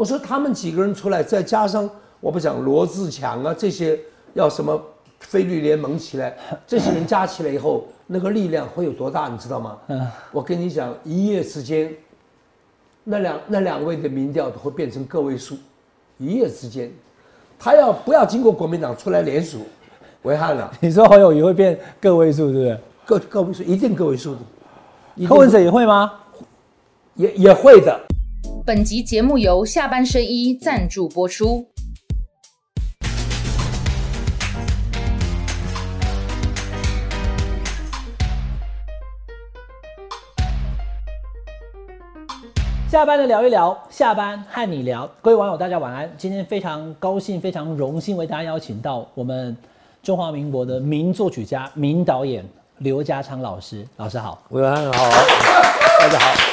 我说他们几个人出来，再加上我不讲罗志强啊这些，要什么菲律联盟起来，这些人加起来以后，那个力量会有多大，你知道吗？嗯，我跟你讲，一夜之间，那两那两位的民调都会变成个位数，一夜之间，他要不要经过国民党出来联署，危害了？你说侯友谊会变个位数，对不对？个个位数一定个位数的，柯文哲也会吗？也也会的。本集节目由下半身衣赞助播出。下班的聊一聊，下班和你聊。各位网友，大家晚安。今天非常高兴，非常荣幸为大家邀请到我们中华民国的名作曲家、名导演刘家昌老师。老师好，晚安好，大家好。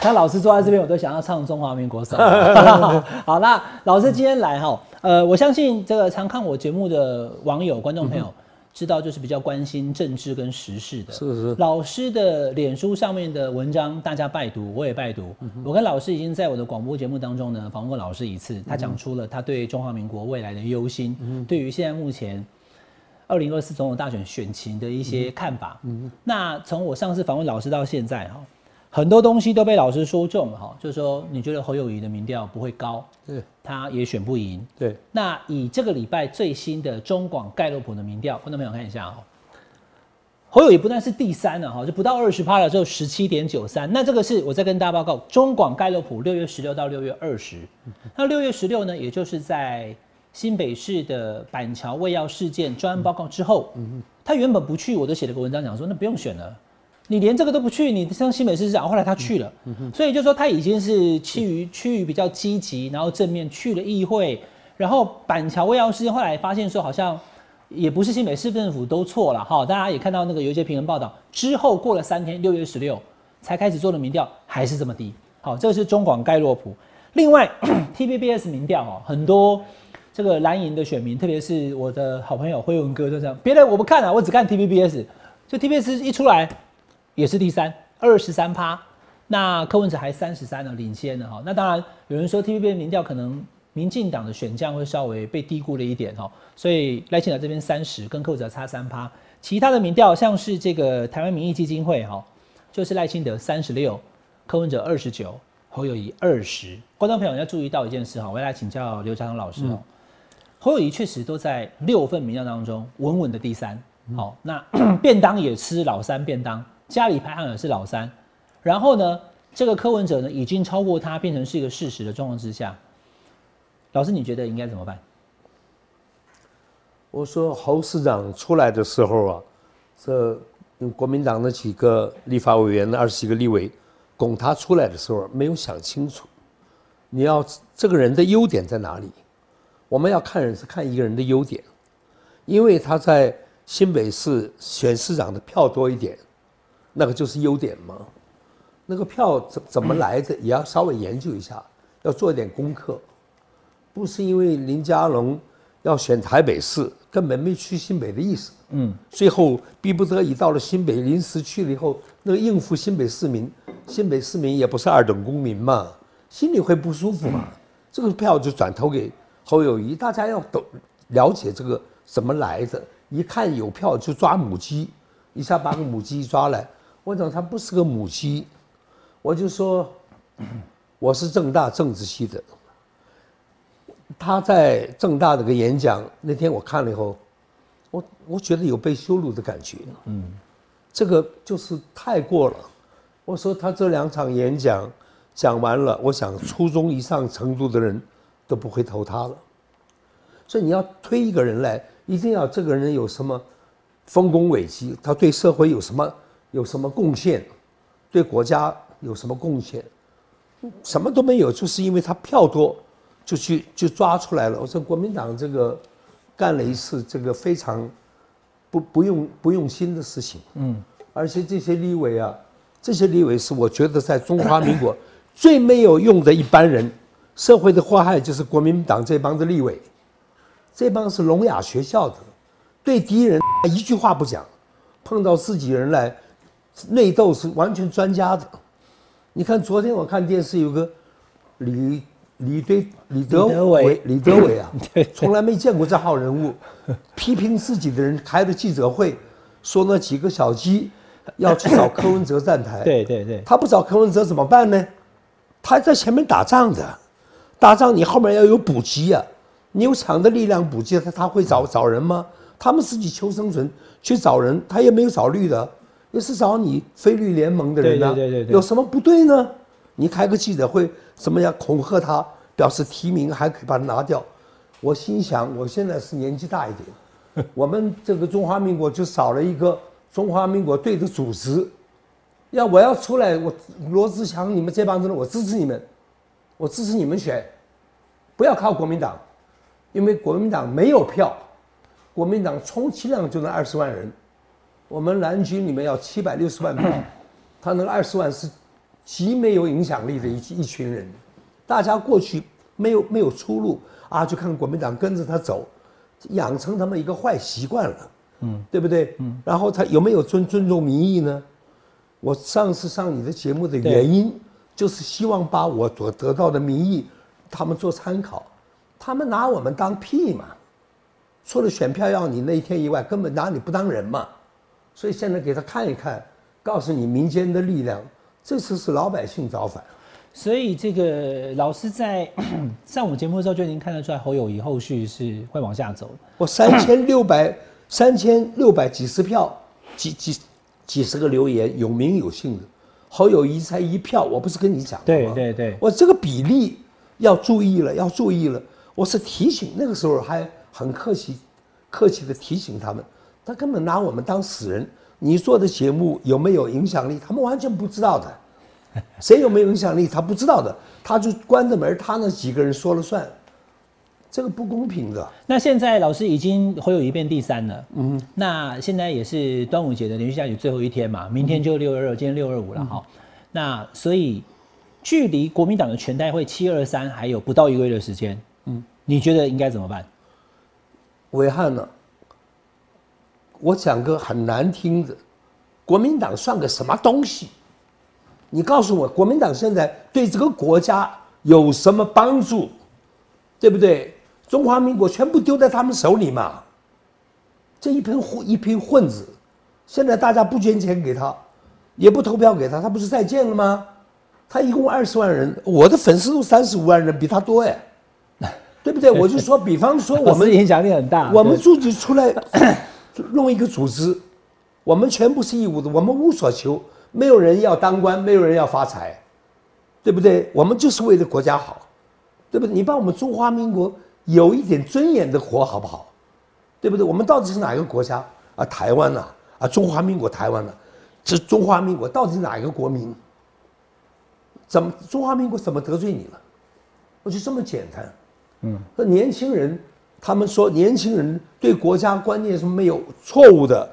他老师坐在这边，我都想要唱《中华民国颂》。好，那老师今天来哈，呃，我相信这个常看我节目的网友、观众朋友知道，就是比较关心政治跟时事的。是是。老师的脸书上面的文章，大家拜读，我也拜读。我跟老师已经在我的广播节目当中呢访问过老师一次，他讲出了他对中华民国未来的忧心，对于现在目前二零二四总统大选选情的一些看法。嗯。那从我上次访问老师到现在哈。很多东西都被老师说中了哈，就是说你觉得侯友谊的民调不会高，对，他也选不赢，对。那以这个礼拜最新的中广盖洛普的民调，观众朋友看一下哦，侯友谊不但是第三了哈，就不到二十趴了，只有十七点九三。那这个是我在跟大家报告，中广盖洛普六月十六到六月二十，那六月十六呢，也就是在新北市的板桥卫药事件专案报告之后，他原本不去，我都写了个文章讲说，那不用选了。你连这个都不去，你像新北市长，后来他去了，所以就说他已经是趋于趋于比较积极，然后正面去了议会，然后板桥卫药事件后来发现说好像也不是新北市政府都错了哈，大家也看到那个有一些评论报道之后过了三天，六月十六才开始做的民调还是这么低，好，这个是中广盖洛普，另外 T V B S 民调哦，很多这个蓝营的选民，特别是我的好朋友辉文哥就这样，别的我不看了，我只看 T V B S，就 T V B S 一出来。也是第三，二十三趴，那柯文哲还三十三呢，领先的哈。那当然有人说 TVB 民调可能民进党的选将会稍微被低估了一点哈，所以赖清德这边三十，跟柯文哲差三趴。其他的民调像是这个台湾民意基金会哈，就是赖清德三十六，柯文哲二十九，侯友谊二十。观众朋友要注意到一件事哈，我要来请教刘家昌老师哦，侯友谊确实都在六份民调当中稳稳的第三，好，那 便当也吃老三便当。家里排行的是老三，然后呢，这个柯文哲呢已经超过他，变成是一个事实的状况之下，老师你觉得应该怎么办？我说侯市长出来的时候啊，这国民党的几个立法委员的二十几个立委拱他出来的时候，没有想清楚，你要这个人的优点在哪里？我们要看人是看一个人的优点，因为他在新北市选市长的票多一点。那个就是优点吗？那个票怎怎么来的，也要稍微研究一下，要做一点功课。不是因为林佳龙要选台北市，根本没去新北的意思。嗯，最后逼不得已到了新北，临时去了以后，那个应付新北市民，新北市民也不是二等公民嘛，心里会不舒服嘛。这个票就转投给侯友谊，大家要懂了解这个怎么来的，一看有票就抓母鸡，一下把个母鸡抓来。我讲他不是个母鸡，我就说 我是正大政治系的。他在正大的个演讲那天我看了以后，我我觉得有被羞辱的感觉。嗯，这个就是太过了。我说他这两场演讲讲完了，我想初中以上程度的人都不会投他了。所以你要推一个人来，一定要这个人有什么丰功伟绩，他对社会有什么。有什么贡献？对国家有什么贡献？什么都没有，就是因为他票多，就去就抓出来了。我说国民党这个干了一次这个非常不不用不用心的事情。嗯，而且这些立委啊，这些立委是我觉得在中华民国 最没有用的一般人。社会的祸害就是国民党这帮的立委，这帮是聋哑学校的，对敌人一句话不讲，碰到自己人来。内斗是完全专家的，你看昨天我看电视有个李李堆李德伟伟。李德伟啊，从来没见过这号人物，批评自己的人开的记者会，说那几个小鸡要去找柯文哲站台，对对对，他不找柯文哲怎么办呢？他在前面打仗的，打仗你后面要有补给啊，你有强的力量补给，他他会找找人吗？他们自己求生存去找人，他也没有找绿的，也是找你菲律联盟的人啊，对对对对对。有什么不对呢？你开个记者会，怎么样恐吓他，表示提名，还可以把他拿掉。我心想，我现在是年纪大一点，我们这个中华民国就少了一个中华民国队的组织。要我要出来，我罗志祥，你们这帮子人，我支持你们，我支持你们选，不要靠国民党，因为国民党没有票，国民党充其量就那二十万人，我们蓝军里面要七百六十万票，他那个二十万是极没有影响力的一一群人，大家过去没有没有出路啊，就看国民党跟着他走，养成他们一个坏习惯了，嗯，对不对？嗯，然后他有没有尊尊重民意呢？我上次上你的节目的原因，就是希望把我所得到的民意，他们做参考，他们拿我们当屁嘛，除了选票要你那一天以外，根本拿你不当人嘛，所以现在给他看一看，告诉你民间的力量，这次是老百姓造反。所以这个老师在 上我们节目的时候就已经看得出来，侯友谊后续是会往下走。我三千六百 三千六百几十票，几几几十个留言，有名有姓的，侯友谊才一票，我不是跟你讲了吗？对对对我这个比例要注意了，要注意了。我是提醒，那个时候还很客气，客气的提醒他们，他根本拿我们当死人。你做的节目有没有影响力？他们完全不知道的。谁有没有影响力？他不知道的，他就关着门，他那几个人说了算，这个不公平的。那现在老师已经侯友谊变第三了，嗯，那现在也是端午节的连续假期最后一天嘛，明天就六二二，今天六二五了哈。那所以距离国民党的全代会七二三还有不到一个月的时间，嗯，你觉得应该怎么办？伟汉呢？我讲个很难听的，国民党算个什么东西？你告诉我，国民党现在对这个国家有什么帮助？对不对？中华民国全部丢在他们手里嘛。这一批混一批混子，现在大家不捐钱给他，也不投票给他，他不是再见了吗？他一共二十万人，我的粉丝都三十五万人，比他多哎，对不对？我就说，比方说我们 影响力很大，我们自己出来弄一个组织，我们全部是义务的，我们无所求，没有人要当官，没有人要发财，对不对？我们就是为了国家好，对不对？你把我们中华民国有一点尊严的活好不好？对不对？我们到底是哪个国家啊？台湾呐、啊？中华民国台湾呐、这中华民国到底是哪一个国民？怎么中华民国怎么得罪你了？我就这么简单。嗯，那年轻人，他们说年轻人对国家观念是没有错误的。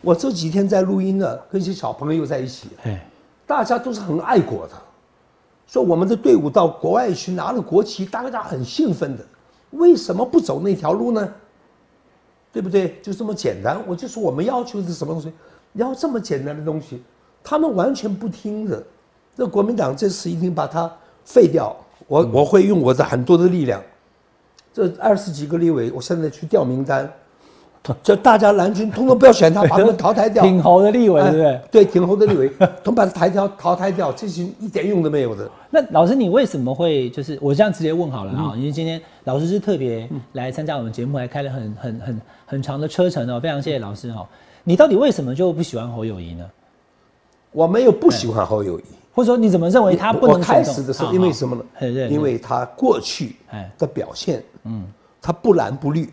我这几天在录音呢，跟一些小朋友在一起，哎，大家都是很爱国的，说我们的队伍到国外去拿了国旗，大家很兴奋的。为什么不走那条路呢？对不对？就这么简单。我就说我们要求的是什么东西？要这么简单的东西，他们完全不听的。这国民党这次一定把它废掉。我我会用我的很多的力量，这二十几个立委，我现在去调名单，就大家蓝军通通不要选他，把他们淘汰掉。挺侯的立委，对不对？哎对，挺侯的立委，都把他抬掉、淘汰掉，这些一点用都没有的。那老师，你为什么会就是我这样直接问好了啊？因为今天老师是特别来参加我们节目，还开了很很很很长的车程哦，非常谢谢老师哦。你到底为什么就不喜欢侯友谊呢？我没有不喜欢侯友谊，或者说你怎么认为他不能我开始的时候，因为什么呢？因为他过去哎的表现，嗯，他不蓝不绿，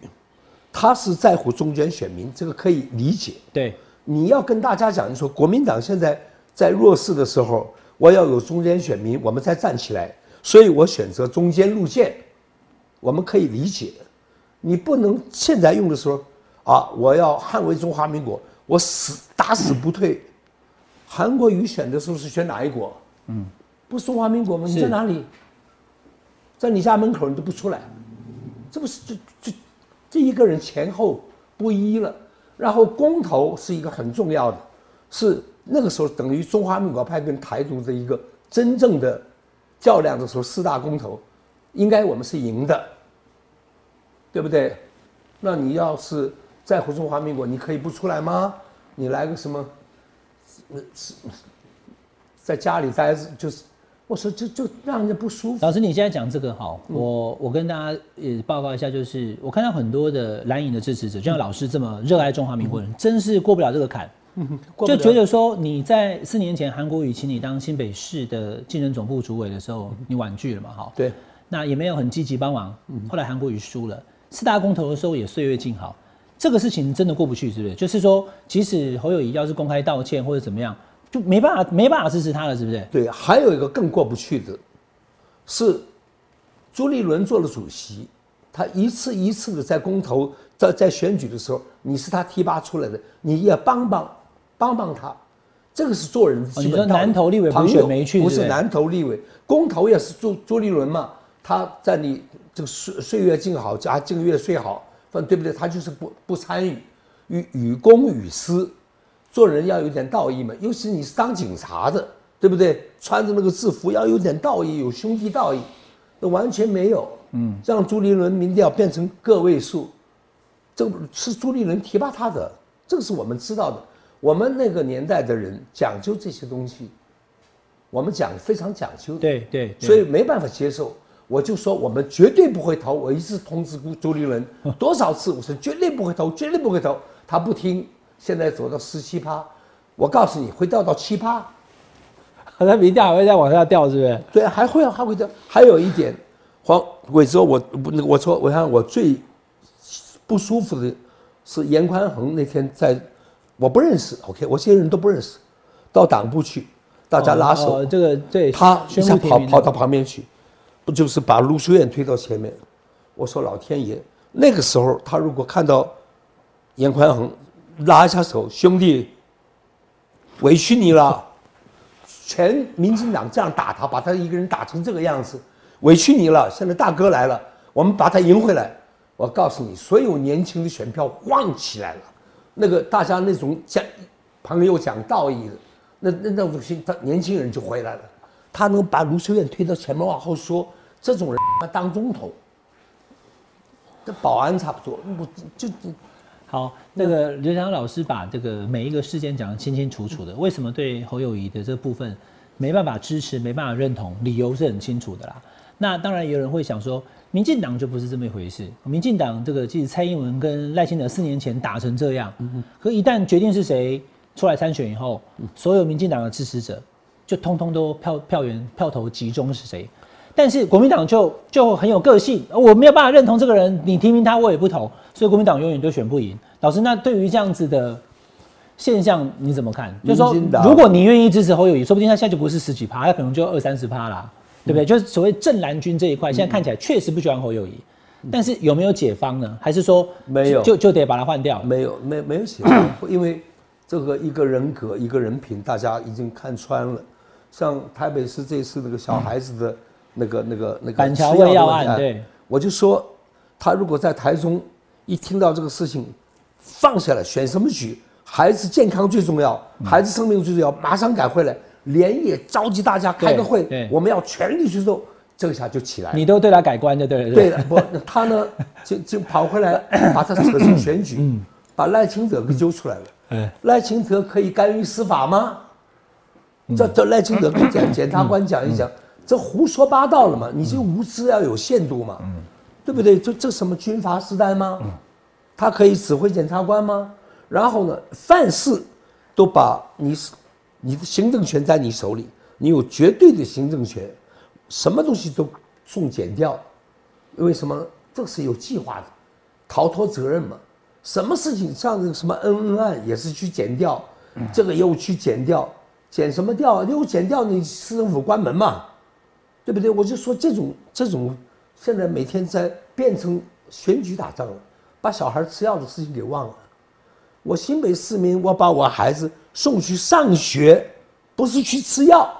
他是在乎中间选民，这个可以理解。对你要跟大家讲，你说国民党现在在弱势的时候，我要有中间选民，我们再站起来，所以我选择中间路线，我们可以理解。你不能现在用的时候啊，我要捍卫中华民国，我死打死不退。韩国瑜选的时候是选哪一国？嗯，不是中华民国吗？你在哪里？在你家门口你都不出来，这不是这这这一个人前后不一了。然后公投是一个很重要的，是那个时候等于中华民国派跟台独的一个真正的较量的时候四大公投，应该我们是赢的，对不对？那你要是在乎中华民国，你可以不出来吗？你来个什么？是在家里待着，就是我说就就让人家不舒服。老师，你现在讲这个好，我我跟大家也报告一下，就是我看到很多的蓝营的支持者，就像老师这么热爱中华民国人，真是过不了这个坎。就觉得说你在四年前韩国瑜请你当新北市的竞争总部主委的时候，你婉拒了嘛？哈，对，那也没有很积极帮忙。后来韩国瑜输了，四大公投的时候也岁月静好，这个事情真的过不去，是不是？就是说，即使侯友谊要是公开道歉或者怎么样，就没办法没办法支持他了，是不是？对，还有一个更过不去的，是朱立伦做了主席，他一次一次的在公投在在选举的时候，你是他提拔出来的，你也帮帮。帮帮他，这个是做人的基本道理。南投立委不选没去，不是南投立委，公投也是朱朱立伦嘛？他在你这个岁岁月静好，加这个月岁好，反对不对？他就是不不参与，与与公与私，做人要有点道义嘛。尤其你是当警察的，对不对？穿着那个制服要有点道义，有兄弟道义，那完全没有。嗯，让朱立伦民调变成个位数，这个是朱立伦提拔他的，这个是我们知道的。我们那个年代的人讲究这些东西，我们讲非常讲究的，对对，所以没办法接受。我就说我们绝对不会投，我一直通知朱朱立伦 多少次，我说绝对不会投，绝对不会投，他不听。现在走到十七趴，我告诉你会掉到七趴，他明天还会再往下掉，是不是？对，还会还会掉。还有一点，黄伟哲，我不，我说我看我最不舒服的是严宽恒那天在。我不认识，OK，我这些人都不认识，到党部去，大家拉手，这个对，他一下跑跑到旁边去，不就是把卢修燕推到前面？我说老天爷，那个时候他如果看到严宽恒拉一下手，兄弟，委屈你了，全民进党这样打他，把他一个人打成这个样子，委屈你了。现在大哥来了，我们把他赢回来。我告诉你，所有年轻的选票晃起来了。那个大家那种讲朋友讲道义的，那那那种心，他年轻人就回来了。他能把卢秀燕推到前面往后说，这种人他当总统，跟保安差不多。我就好，那个刘强老师把这个每一个事件讲得清清楚楚的。为什么对侯友谊的这部分没办法支持，没办法认同，理由是很清楚的啦。那当然有人会想说。民进党就不是这么一回事。民进党这个，即使蔡英文跟赖清德四年前打成这样，可一旦决定是谁出来参选以后，所有民进党的支持者就通通都票票源票头集中是谁。但是国民党就就很有个性，我没有办法认同这个人，你提名他我也不投，所以国民党永远都选不赢。老师，那对于这样子的现象你怎么看？就是说，如果你愿意支持侯友谊，说不定他现在就不是十几趴，他可能就二三十趴啦。对不对？就是所谓正蓝军这一块，现在看起来确实不喜欢侯友谊，但是有没有解方呢？还是说没有，就就得把它换掉？没有，没没有解方，因为这个一个人格、一个人品，大家已经看穿了。像台北市这次那个小孩子的那个、那个、那个板桥胃药案，对，我就说他如果在台中一听到这个事情，放下来选什么局？孩子健康最重要，孩子生命最重要，马上赶回来。连夜召集大家开个会，我们要全力去做，这个下就起来。你都对他改观的，对对？对，不，他呢就就跑回来，把他扯进选举，把赖清德给揪出来了。赖清德可以干预司法吗？这这赖清德跟检检察官讲一讲，这胡说八道了嘛？你这无知要有限度嘛？对不对？这这什么军阀时代吗？他可以指挥检察官吗？然后呢，凡事都把你。你的行政权在你手里，你有绝对的行政权，什么东西都送检掉，为什么？这是有计划的，逃脱责任嘛。什么事情像这个什么恩恩案也是去减掉，这个又去减掉，减什么掉？又减掉你市政府关门嘛，对不对？我就说这种这种，现在每天在变成选举打仗了，把小孩吃药的事情给忘了。我新北市民，我把我孩子送去上学，不是去吃药，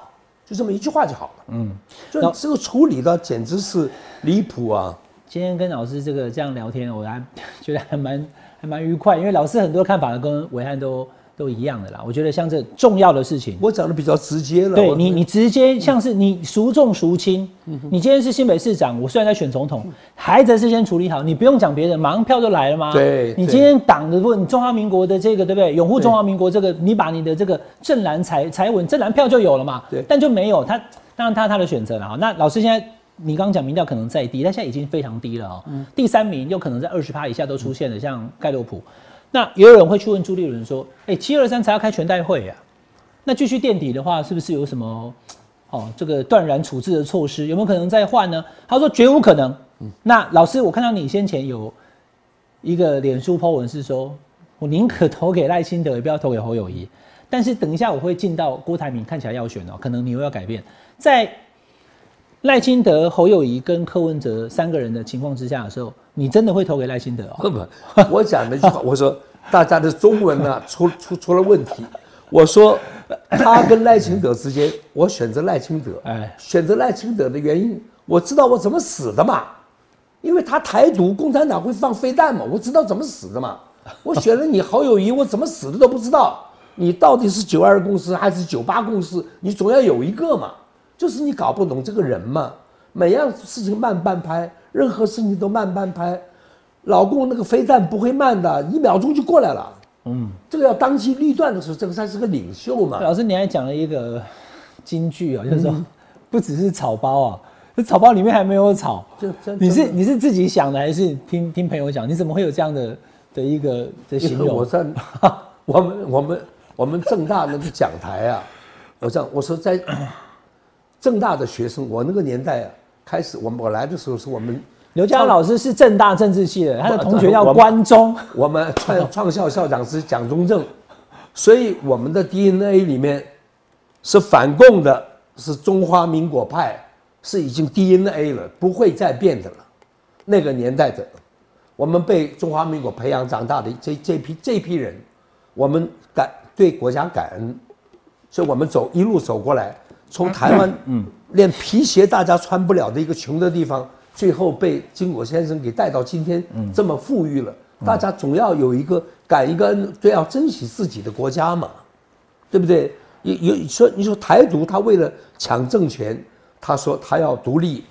就这么一句话就好了。嗯，就这个处理的简直是离谱啊！今天跟老师这个这样聊天，我还觉得还蛮还蛮愉快，因为老师很多看法跟伟汉都。都一样的啦。我觉得像这重要的事情，我讲的比较直接了。我对你，你直接像是你孰重孰轻。你今天是新北市长，我虽然在选总统，孩子是先处理好，你不用讲别人，马上票就来了吗？对对你今天党的问中华民国的这个对不对？拥护中华民国这个，你把你的这个正蓝财财稳，正蓝票就有了嘛。对但就没有他，当然他他的选择了哈。那老师现在。你刚刚讲民调可能再低，但现在已经非常低了哦。第三名又可能在二十趴以下都出现了，像盖洛普。那也有人会去问朱立伦说：“哎、七二三才要开全代会啊，那继续垫底的话，是不是有什么哦这个断然处置的措施？有没有可能再换呢？”他说：“绝无可能。那老师，我看到你先前有一个脸书 po 文是说，我宁可投给赖清德，也不要投给侯友谊。但是等一下我会进到郭台铭，看起来要选哦，可能你又要改变。在赖清德、侯友谊跟柯文哲三个人的情况之下的时候，你真的会投给赖清德哦？不不，我讲了一句话，我说大家的中文呢、出出出了问题。我说他跟赖清德之间，我选择赖清德。哎选择赖清德的原因，我知道我怎么死的嘛，因为他台独，共产党会放飞弹嘛，我知道怎么死的嘛。我选了你好友谊，我怎么死的都不知道。你到底是九二共识还是九八共识？你总要有一个嘛。就是你搞不懂这个人嘛，每样事情慢半拍，任何事情都慢半拍。老共那个飞弹不会慢的，一秒钟就过来了。嗯，这个要当机立断的时候，这个才是个领袖嘛。老师，你还讲了一个金句啊，就是说不只是草包啊，这草包里面还没有草这这。你是你是自己想的，还是听听朋友讲？你怎么会有这样的的一个的形容？因为我在 我们我们我们正大那个讲台啊，我这样我说在正大的学生，我那个年代啊，开始我们我来的时候是我们刘佳老师是正大政治系的，他的同学叫关中。我们创创校校长是蒋中正，所以我们的 DNA 里面是反共的，是中华民国派，是已经 DNA 了，不会再变的了。那个年代的，我们被中华民国培养长大的这这批这批人，我们感对国家感恩，所以我们走一路走过来，从台湾，嗯，连皮鞋大家穿不了的一个穷的地方，最后被金果先生给带到今天这么富裕了。大家总要有一个感一个恩，都要珍惜自己的国家嘛，对不对？有有说你说台独，他为了抢政权，他说他要独立，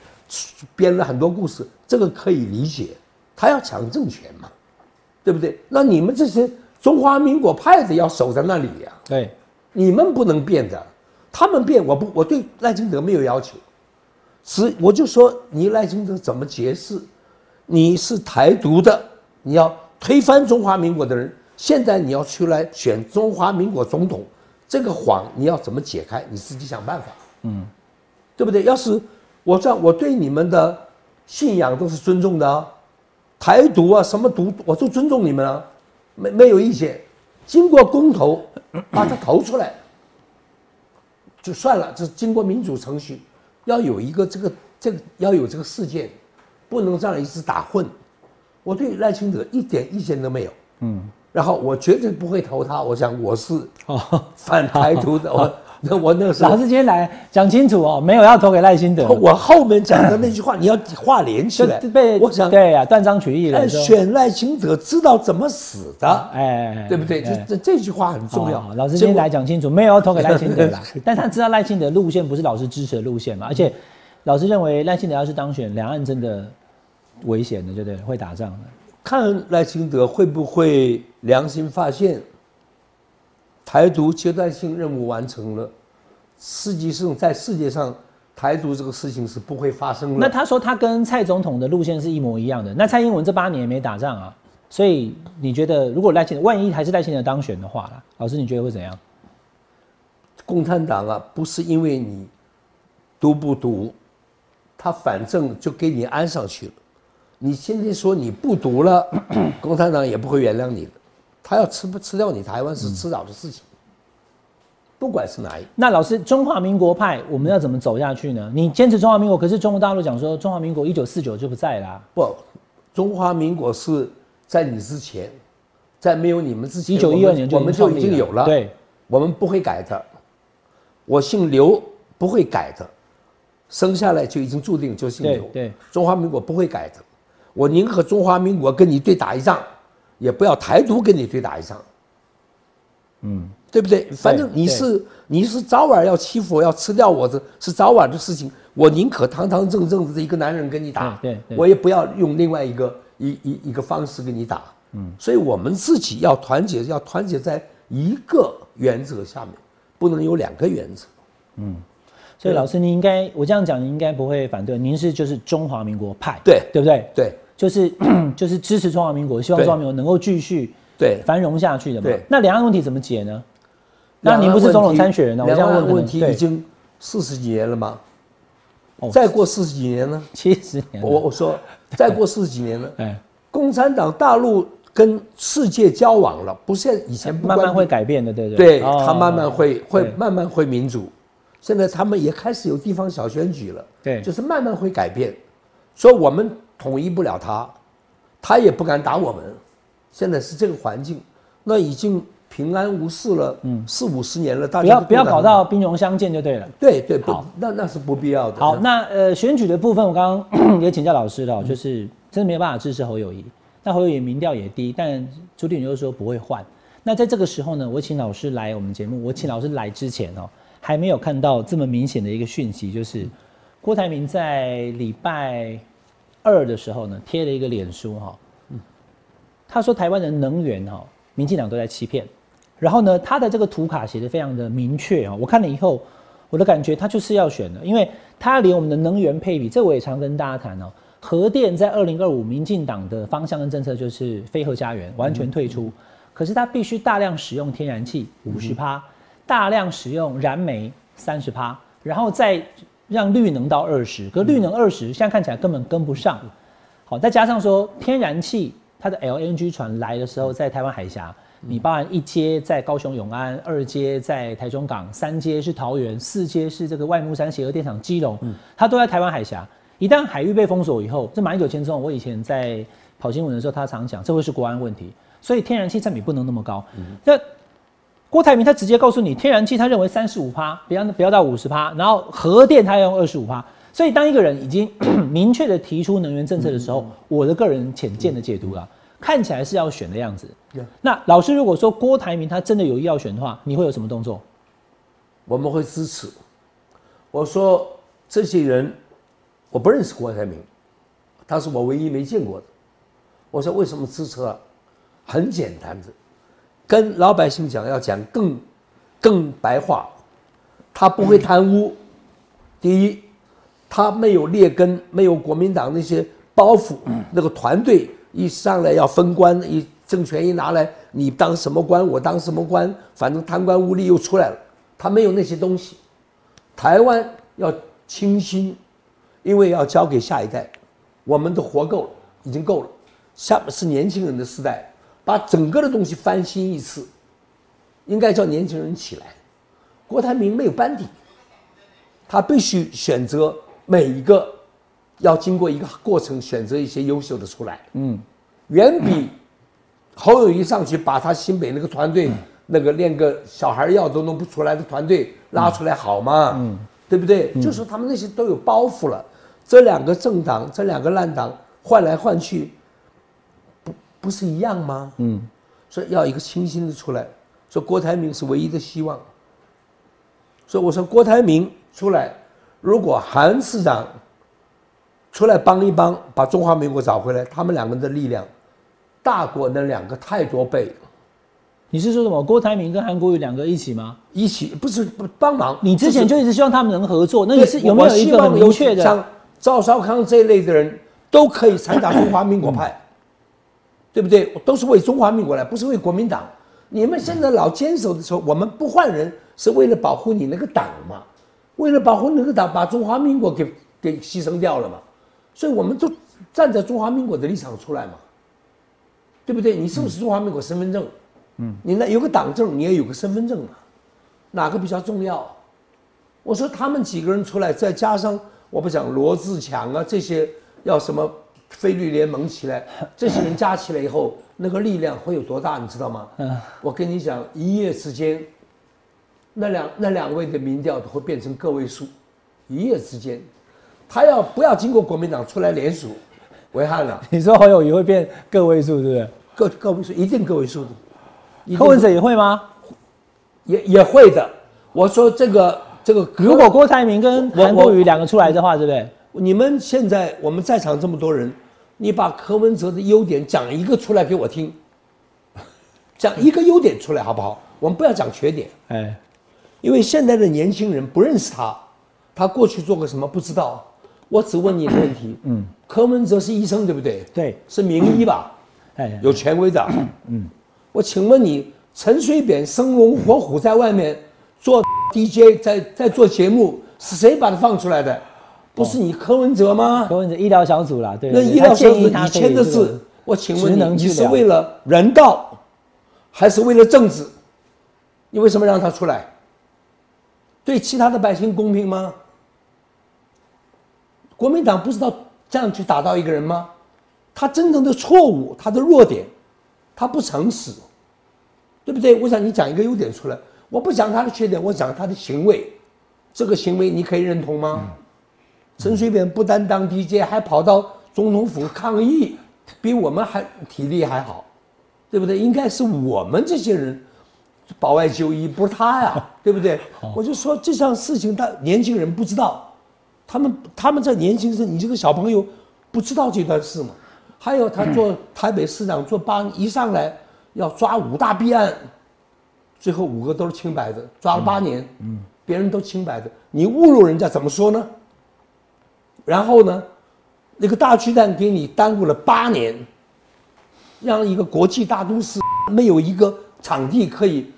编了很多故事，这个可以理解，他要抢政权嘛，对不对？那你们这些中华民国派的要守在那里呀、对，你们不能变的，他们变，我不，我对赖清德没有要求，是我就说你赖清德怎么解释？你是台独的，你要推翻中华民国的人，现在你要出来选中华民国总统，这个谎你要怎么解开？你自己想办法，嗯，对不对？要是我这样，我对你们的信仰都是尊重的啊，台独啊，什么独，我都尊重你们啊，没没有意见。经过公投把它投出来，就算了，这是经过民主程序，要有一个这个这个要有这个事件，不能这样一直打混。我对赖清德一点意见都没有，嗯，然后我绝对不会投他。我想我是哦，反台独的，我那我那个时候老师今天来讲清楚哦，没有要投给赖清德，我后面讲的那句话，你要话连起来就。被我想，对呀、断章取义了选赖清德知道怎么死的，哎，对不对？就哎这这句话很重要好。老师今天来讲清楚，没有要投给赖清德啦，但他知道赖清德路线不是老师支持的路线嘛，而且老师认为赖清德要是当选，两岸真的危险的，对不对？会打仗的。看赖清德会不会良心发现，台独阶段性任务完成了，实际上在世界上，台独这个事情是不会发生的。那他说他跟蔡总统的路线是一模一样的，那蔡英文这八年也没打仗啊，所以你觉得如果赖清德万一还是赖清德当选的话啦，老师你觉得会怎样？共产党啊，不是因为你读不读，他反正就给你安上去了。你今天说你不读了，共产党也不会原谅你的。他要吃不吃掉你台湾是迟早的事情，不管是哪一。那老师，中华民国派我们要怎么走下去呢？你坚持中华民国，可是中国大陆讲说中华民国一九四九就不在啦。不，中华民国是在你之前，在没有你们之前，一九一二年就我们就已经有了。对，我们不会改的。我姓刘，不会改的，生下来就已经注定就姓刘。对对中华民国不会改的。我宁可中华民国跟你对打一仗，也不要台独跟你对打一仗。嗯，对不对？反正你是你是早晚要欺负我，要吃掉我的，是早晚的事情。我宁可堂堂正正的一个男人跟你打，对，我也不要用另外一个一一一个方式跟你打。嗯，所以我们自己要团结，要团结在一个原则下面，不能有两个原则。嗯，所以老师，您应该我这样讲，您应该不会反对。您是就是中华民国派，对对不对？对，就是 就是支持中华民国，希望中华民国能够继续对繁荣下去的嘛。那两岸问题怎么解呢？那您不是总统参选人呢？我两岸问题已经四十几年了吗？再过四十几年呢？七十年。我我说再过四十几年呢？哎，共产党大陆。跟世界交往了，不像以前慢慢会改变的，对对？对，他慢慢会会慢慢会民主。现在他们也开始有地方小选举了，对，就是慢慢会改变。所以我们统一不了他，他也不敢打我们。现在是这个环境，那已经平安无事了，嗯，四五十年了，大家不要不要搞到兵戎相见就对了。对对，好，那那是不必要的。好，那呃选举的部分，我刚刚 也请教老师了，就是真的没有办法支持侯友谊。那侯友谊民调也低，但朱立伦又说不会换。那在这个时候呢，我请老师来我们节目。我请老师来之前哦，还没有看到这么明显的一个讯息，就是郭台铭在礼拜二的时候呢，贴了一个脸书哈，他说台湾的能源哈，民进党都在欺骗。然后呢，他的这个图卡写的非常的明确啊，我看了以后，我的感觉他就是要选的，因为他连我们的能源配比，这我也常跟大家谈哦。核电在二零二五，民进党的方向跟政策就是非核家园，完全退出。可是他必须大量使用天然气五十趴，大量使用燃煤三十趴，然后再让绿能到二十。可绿能二十现在看起来根本跟不上。好，再加上说天然气，它的 LNG 船来的时候在台湾海峡，你包含一阶在高雄永安，二阶在台中港，三阶是桃园，四阶是这个外木山协和电厂基隆，它都在台湾海峡。一旦海域被封锁以后，这马英九前中，我以前在跑新闻的时候，他常讲，这会是国安问题，所以天然气占比不能那么高。那郭台铭他直接告诉你，天然气他认为三十五趴，不要不要到五十趴，然后核电他要用二十五趴。所以当一个人已经 明确的提出能源政策的时候，我的个人浅见的解读啊，看起来是要选的样子。那老师如果说郭台铭他真的有意要选的话，你会有什么动作？我们会支持。我说这些人。我不认识郭台铭，他是我唯一没见过的。我说为什么支持啊？很简单的，跟老百姓讲要讲更更白话，他不会贪污。第一，他没有劣根，没有国民党那些包袱。那个团队一上来要分官，一政权一拿来，你当什么官，我当什么官，反正贪官污吏又出来了。他没有那些东西。台湾要清新。因为要交给下一代，我们都活够了，已经够了。下面是年轻人的时代，把整个的东西翻新一次，应该叫年轻人起来。郭台铭没有班底，他必须选择每一个，要经过一个过程，选择一些优秀的出来。嗯，远比侯友谊上去把他新北那个团队，那个连个小孩药都弄不出来的团队拉出来好嘛？嗯，对不对？就是他们那些都有包袱了。这两个政党，这两个烂党换来换去，不不是一样吗？嗯，所以要一个清新的出来。说郭台铭是唯一的希望。所以我说郭台铭出来，如果韩市长出来帮一帮，把中华民国找回来，他们两个人的力量大过那两个太多倍。你是说什么？郭台铭跟韩国瑜两个一起吗？一起不是不帮忙。你之前就一直希望他们能合作，那你是有没有一个很明确的？像赵少康这一类的人都可以参加中华民国派，对不对？都是为中华民国来，不是为国民党。你们现在老坚守的时候，我们不换人是为了保护你那个党嘛？为了保护那个党，把中华民国给给牺牲掉了嘛？所以我们都站在中华民国的立场出来嘛，对不对？你是不是中华民国身份证？嗯，你那有个党证，你也有个身份证嘛？哪个比较重要？我说他们几个人出来，再加上。我不讲罗志强啊，这些要什么菲律联盟起来，这些人加起来以后，那个力量会有多大，你知道吗？嗯，我跟你讲，一夜之间，那两那两位的民调都会变成个位数，一夜之间，他要不要经过国民党出来联署，为汉了？你说好友也会变个位数，对不对？个个位数一定个位数的，柯文哲也会吗？也也会的。我说这个这个，如果郭台铭跟韩国瑜两个出来的话，对不对？你们现在我们在场这么多人，你把柯文哲的优点讲一个出来给我听，讲一个优点出来好不好？我们不要讲缺点，哎，因为现在的年轻人不认识他，他过去做过什么不知道。我只问你一个问题，嗯，柯文哲是医生对不对？对，是名医吧？哎，有权威的，嗯，我请问你，陈水扁生龙活虎在外面做 DJ，在在做节目，是谁把他放出来的？不是你柯文哲吗？柯文哲医疗小组啦，对，那医疗小组你签的字，我请问你，你是为了人道，还是为了政治？你为什么让他出来？对其他的百姓公平吗？国民党不知道这样去打到一个人吗？他真正的错误，他的弱点，他不诚实，对不对？我想你讲一个优点出来，我不讲他的缺点，我讲他的行为，这个行为你可以认同吗？陈水扁不单当 DJ，还跑到总统府抗议，比我们还体力还好，对不对？应该是我们这些人保外就医，不是他呀，对不对？我就说这项事情，他年轻人不知道。他们他们在年轻时，你这个小朋友不知道这段事吗？还有他做 台北市长做八一上来要抓五大弊案，最后五个都是清白的，抓了八年，嗯，别人都清白的，你侮辱人家怎么说呢？然后呢，那个大巨蛋给你耽误了八年，让一个国际大都市没有一个场地可以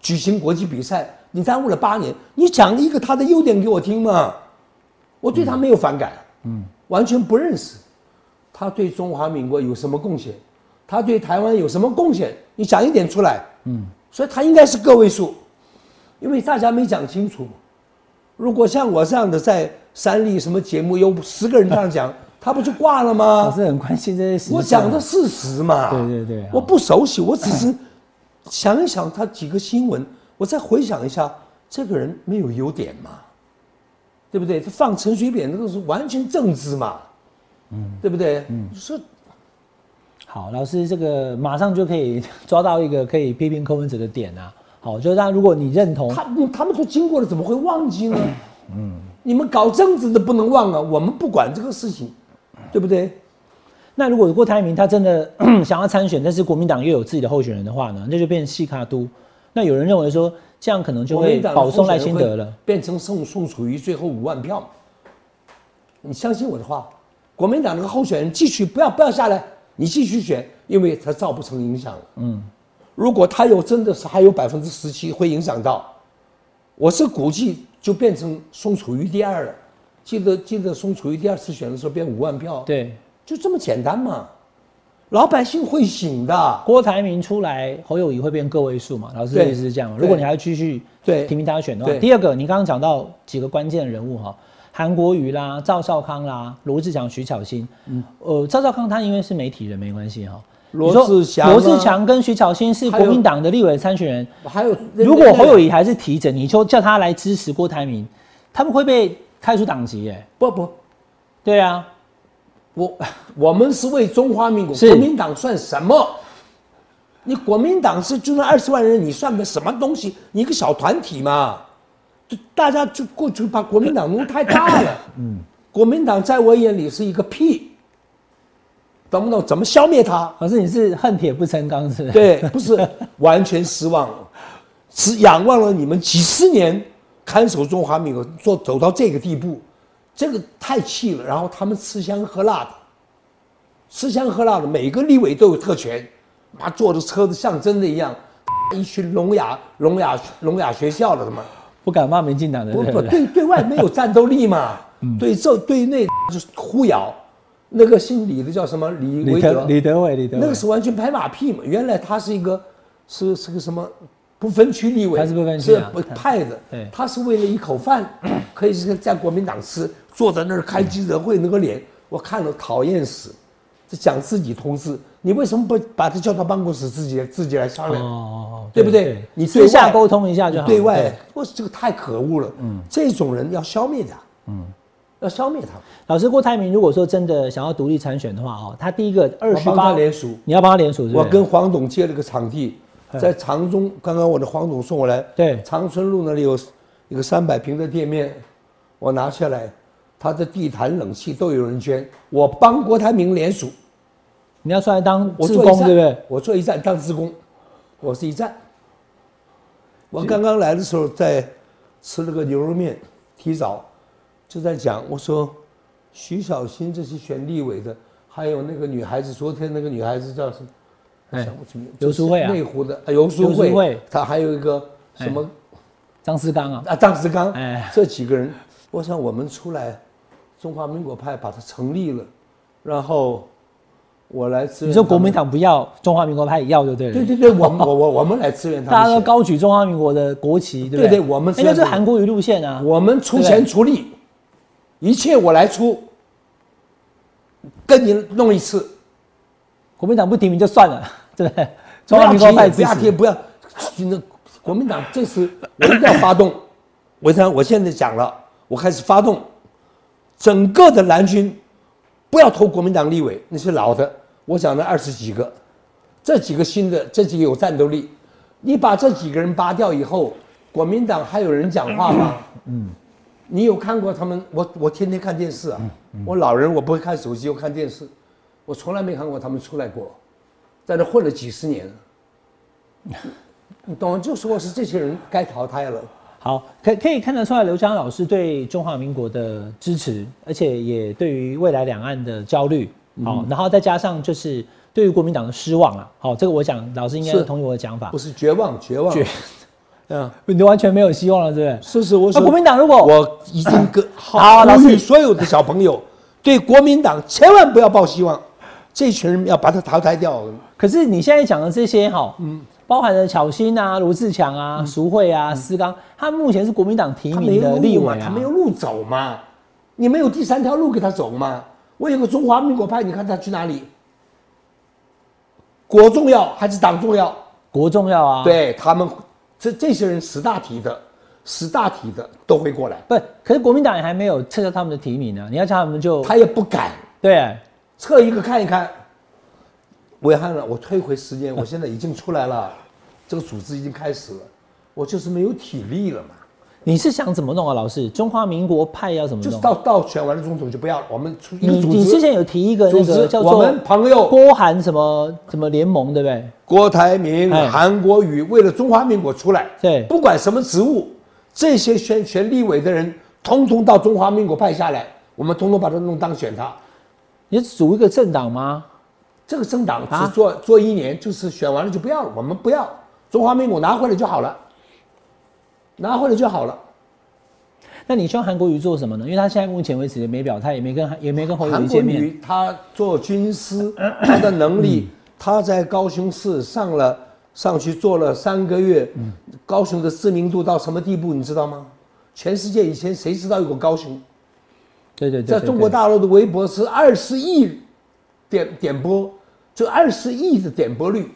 举行国际比赛，你耽误了八年，你讲一个他的优点给我听嘛？我对他没有反感，嗯，完全不认识，他对中华民国有什么贡献？他对台湾有什么贡献？你讲一点出来，嗯，所以他应该是个位数，因为大家没讲清楚。如果像我这样的在三立什么节目有十个人这样讲，他不就挂了吗？老师很关心这些事。我讲的事实嘛，对对对，我不熟悉，我只是想一想他几个新闻，我再回想一下，这个人没有优点嘛。对不对？他放陈水扁，那个是完全政治嘛，嗯，对不对？嗯，说好，老师这个马上就可以 抓到一个可以批评柯文哲的点啊。好，就是让如果你认同他，他们都经过了，怎么会忘记呢？嗯，你们搞政治的不能忘啊，我们不管这个事情，对不对？那如果郭台铭他真的 想要参选，但是国民党又有自己的候选人的话呢，那就变成细卡都。那有人认为说。这样可能就会保送赖清德了，变成宋宋楚瑜最后五万票。你相信我的话，国民党那个候选人继续不要不要下来，你继续选，因为他造不成影响了。嗯，如果他有真的是还有百分之十七会影响到，我是估计就变成宋楚瑜第二了。记得记得宋楚瑜第二次选的时候变五万票，对，就这么简单嘛。老百姓会醒的。郭台铭出来，侯友谊会变个位数嘛？老师的意思是这样。如果你还要继续对提名大家选的话，第二个，你刚刚讲到几个关键人物哈，韩国瑜啦、赵少康啦、罗志祥、徐巧芯。嗯，呃，赵少康他因为是媒体人，没关系哈。罗志祥、罗志祥跟徐巧芯是国民党的立委参选人。还有，如果侯友谊还是提着，你就叫他来支持郭台铭，他们会被开除党籍耶？不不，对啊。我我们是为中华民国，国民党算什么？你国民党是就那二十万人，你算个什么东西？你一个小团体嘛，就大家就过去把国民党弄太大了。嗯，国民党在我眼里是一个屁，懂不懂？怎么消灭它？可是你是恨铁不成钢，是？对，不是完全失望，是仰望了你们几十年看守中华民国，做走到这个地步。这个太气了，然后他们吃香喝辣的，吃香喝辣的，每个立委都有特权，妈坐着车子像真的一样，一群聋哑聋哑聋哑学校的他妈不敢骂民进党的，不不对对外没有战斗力嘛，对这对内就是呼咬，那个姓李的叫什么李维德李德伟李德伟那个是完全拍马屁嘛，原来他是一个是是个什么？不分区立委，他是不分区不派的，他是为了一口饭，可以是在国民党吃，坐在那儿开记者会，那个脸我看了讨厌死。这讲自己同志，你为什么不把他叫到办公室自己自己来商量？哦哦，对不对？你私下沟通一下就好。对外，我这个太可恶了。嗯，这种人要消灭他。嗯，要消灭他。老师郭台铭，如果说真的想要独立参选的话，哦，他第一个二十八联署，你要帮他联署，我跟黄董借了个场地。在长中，刚刚我的黄董送我来，对长春路那里有一个三百平的店面，我拿下来，他的地毯、冷气都有人捐，我帮郭台铭联署，你要出来当志工对不对？？我做一站当职工，我是一站。我刚刚来的时候在吃了个牛肉面，提早就在讲，我说徐小新这些选立委的，还有那个女孩子，昨天那个女孩子叫什么？哎想不起名字游淑慧啊内湖的啊游淑慧慧，她还有一个什么张思刚啊，啊张志刚哎，这几个人，我想我们出来，中华民国派把它成立了，然后我来支援。你说国民？党不要，中华民国派也要就对了。对对对，我们我我我们来支援他们大家都高举中华民国的国旗，对不对？对对我们哎，那是是韩国瑜路线啊。我们出钱出力，一切我来出，跟你弄一次。国民党不提名就算了，对不对？不要中华民国派提，不。要提，不要。那国民党这次我一定要发动。我想我现在讲了，我开始发动整个的蓝军，不要投国民党立委，那些老的，我讲了二十几个，这几个新的，这几个有战斗力，你把这几个人拔掉以后，国民党还有人讲话吗？嗯，你有看过他们？我我天天看电视啊，我老人我不会看手机，我看电视，我从来没看过他们出来过，在那混了几十年了。你懂？就说是这些人该淘汰了。好，可可以看得出来，刘江老师对中华民国的支持，而且也对于未来两岸的焦虑，嗯好、然后再加上就是对于国民党的失望啊，好，这个我想老师应该是同意我的讲法不，是绝望，绝望。绝嗯，你完全没有希望了，对不对？是是，我那说国民党如果我已经跟 好呼吁所有的小朋友对国民党千万不要抱希望，这群人要把他淘汰掉。可是你现在讲的这些哈，嗯，包含了巧芯啊、罗志强啊、淑慧啊、思刚，他目前是国民党提名的立委啊，他没有路走嘛，你没有第三条路给他走嘛。我有个中华民国派，你看他去哪里？国重要还是党重要？国重要啊，，对他们，这这些人识大体的，识大体的都会过来，不，可是国民党也还没有撤销他们的提名呢，你要叫他们就他也不敢对，撤一个看一看。伟汉了，我退回时间，我现在已经出来了，这个组织已经开始了，我就是没有体力了嘛。你是想怎么弄啊，老师？中华民国派要怎么就是弄？到到选完了总统就不要了，我们出一个你组织。你之前有提一个那个叫做我们朋友郭韩什么什么联盟，对不对？郭台铭、哎韩国瑜为了中华民国出来，对不管什么职务，这些选选立委的人，通通到中华民国派下来，我们通通把他弄当选他。你组一个政党吗？这个政党啊只做、做一年，就是选完了就不要了，我们不要，中华民国拿回来就好了，拿回来就好了。那你希望韩国瑜做什么呢？因为他现在目前为止也没表态，也没跟也没跟侯友韩国宜见面。瑜他做军师，他的能力，他在高雄市上了上去做了三个月，高雄的知名度到什么地步，你知道吗？全世界以前谁知道有个高雄？对对对在中国大陆的微博是二十亿点点播，就二十亿的点播率，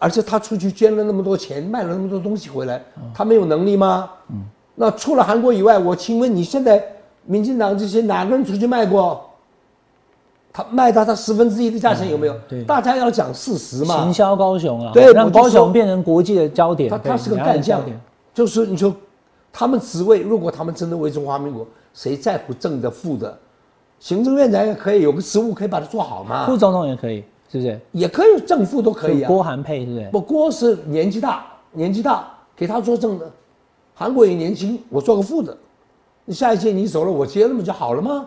而且他出去捐了那么多钱，卖了那么多东西回来，他没有能力吗？嗯，那除了韩国以外，我请问你现在民进党这些哪个人出去卖过？他卖到他十分之一的价钱有没有？对大家要讲事实嘛。行销高雄啊，对让高雄变成国际的焦点。他他是个干将，就是你说他们职位，如果他们真的为中华民国，谁在乎正的负的？行政院长也可以有个职务可以把它做好嘛副，总统也可以，是不是？也可以正副都可以啊。郭韩配，是不是？不郭是年纪大，年纪大给他做正的，韩国也年轻，我做个副的，你下一届你走了，我接了不就好了吗？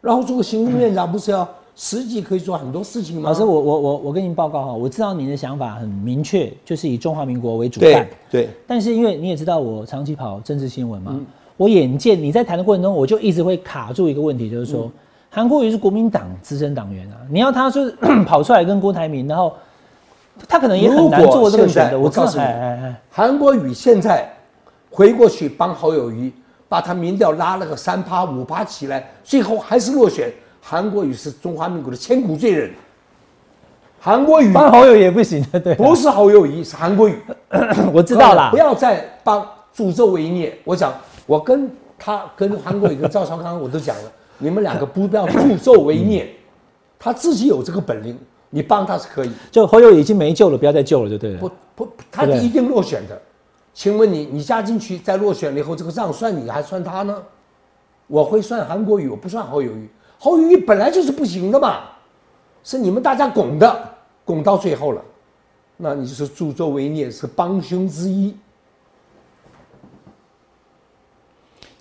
然后做个行政院长不是要实际可以做很多事情吗？老师，我我我我跟您报告哈，我知道您的想法很明确，就是以中华民国为主对干。对，但是因为你也知道，我长期跑政治新闻嘛，我眼见你在谈的过程中，我就一直会卡住一个问题，就是说，韩国瑜是国民党资深党员啊，你要他就是 跑出来跟郭台铭，然后他可能也很难做这个选择。我告诉你韩国瑜现在回过去帮侯友谊，把他民调拉了个三趴五趴起来，最后还是落选。韩国瑜是中华民国的千古罪人。韩国瑜帮侯友也不行的，对啊，不是侯友谊，是韩国瑜。我知道啦不，要再帮助纣为虐。我讲，我跟他、跟韩国瑜、跟赵少康，我都讲了，你们两个不要助纣为虐。他自己有这个本领，你帮他是可以，就侯友宜已经没救了，不要再救了，就对了。不不，他一定落选的。请问你，你加进去再落选了以后，这个账算你还算他呢？我会算韩国瑜，我不算侯友谊。侯友谊本来就是不行的嘛，是你们大家拱的，拱到最后了，那你就是助纣为虐，是帮凶之一。